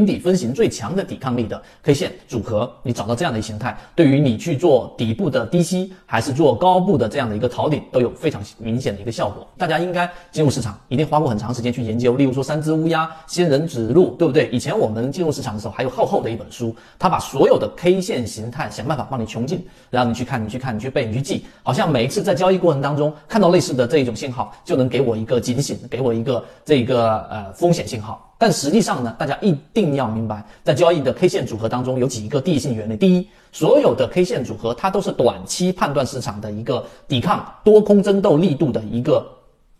顶底分型最强的抵抗力的 K 线组合，你找到这样的形态，对于你去做底部的低吸，还是做高部的这样的一个逃顶，都有非常明显的一个效果。大家应该进入市场，一定花过很长时间去研究，例如说三只乌鸦、仙人指路，对不对？以前我们进入市场的时候，还有厚厚的一本书，它把所有的 K 线形态想办法帮你穷尽，然后你去看，你去看，你去背，你去记，好像每一次在交易过程当中看到类似的这一种信号，就能给我一个警醒，给我一个这个呃风险信号。但实际上呢，大家一定要明白，在交易的 K 线组合当中有几个第一性原理。第一，所有的 K 线组合它都是短期判断市场的一个抵抗多空争斗力度的一个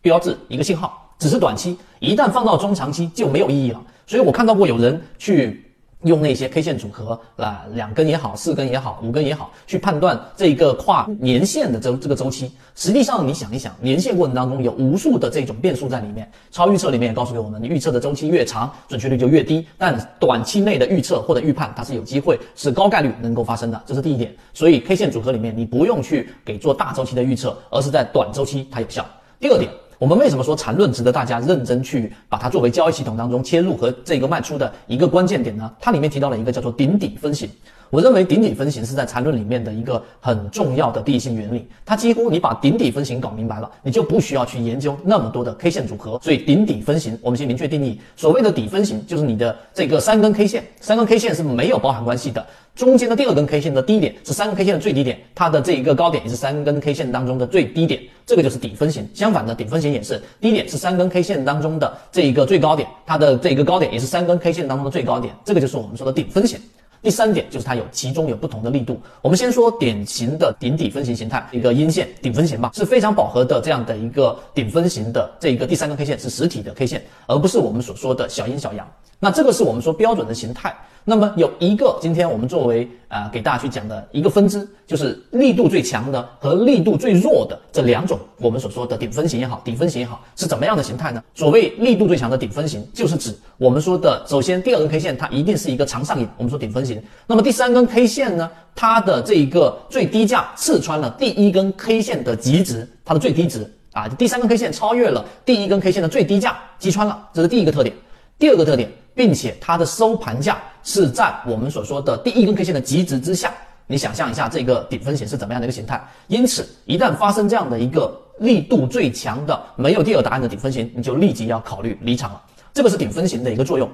标志、一个信号，只是短期，一旦放到中长期就没有意义了。所以我看到过有人去。用那些 K 线组合啊，两根也好，四根也好，五根也好，去判断这个跨年线的这这个周期。实际上，你想一想，年线过程当中有无数的这种变数在里面。超预测里面也告诉给我们，你预测的周期越长，准确率就越低。但短期内的预测或者预判，它是有机会，是高概率能够发生的，这是第一点。所以 K 线组合里面，你不用去给做大周期的预测，而是在短周期它有效。第二点。我们为什么说缠论值得大家认真去把它作为交易系统当中切入和这个卖出的一个关键点呢？它里面提到了一个叫做顶底分型。我认为顶底分型是在缠论里面的一个很重要的第一性原理。它几乎你把顶底分型搞明白了，你就不需要去研究那么多的 K 线组合。所以顶底分型，我们先明确定义，所谓的底分型就是你的这个三根 K 线，三根 K 线是没有包含关系的。中间的第二根 K 线的低点是三根 K 线的最低点，它的这一个高点也是三根 K 线当中的最低点，这个就是底分型。相反的，顶分型也是低点是三根 K 线当中的这一个最高点，它的这一个高点也是三根 K 线当中的最高点，这个就是我们说的顶分型。第三点就是它有其中有不同的力度。我们先说典型的顶底分型形态，一个阴线顶分型吧，是非常饱和的这样的一个顶分型的这一个第三根 K 线是实体的 K 线，而不是我们所说的小阴小阳。那这个是我们说标准的形态。那么有一个，今天我们作为啊给大家去讲的一个分支，就是力度最强的和力度最弱的这两种，我们所说的顶分型也好，底分型也好，是怎么样的形态呢？所谓力度最强的顶分型，就是指我们说的，首先第二根 K 线它一定是一个长上影，我们说顶分型。那么第三根 K 线呢，它的这一个最低价刺穿了第一根 K 线的极值，它的最低值啊，第三根 K 线超越了第一根 K 线的最低价，击穿了，这是第一个特点。第二个特点，并且它的收盘价是在我们所说的第一根 K 线的极值之下。你想象一下这个顶分型是怎么样的一个形态？因此，一旦发生这样的一个力度最强的没有第二答案的顶分型，你就立即要考虑离场了。这个是顶分型的一个作用。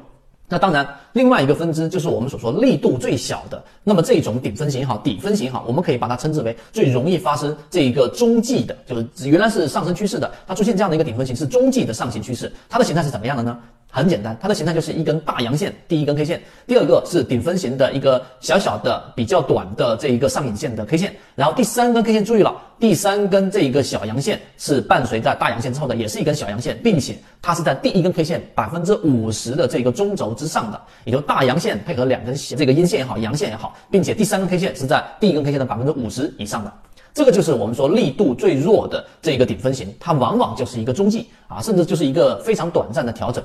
那当然，另外一个分支就是我们所说力度最小的。那么这种顶分型也好，底分型也好，我们可以把它称之为最容易发生这一个中继的，就是原来是上升趋势的，它出现这样的一个顶分型是中继的上行趋势。它的形态是怎么样的呢？很简单，它的形态就是一根大阳线，第一根 K 线，第二个是顶分型的一个小小的、比较短的这一个上影线的 K 线，然后第三根 K 线，注意了，第三根这一个小阳线是伴随在大阳线之后的，也是一根小阳线，并且它是在第一根 K 线百分之五十的这个中轴之上的，也就大阳线配合两根这个阴线也好，阳线也好，并且第三根 K 线是在第一根 K 线的百分之五十以上的。这个就是我们说力度最弱的这个顶分型，它往往就是一个中继啊，甚至就是一个非常短暂的调整。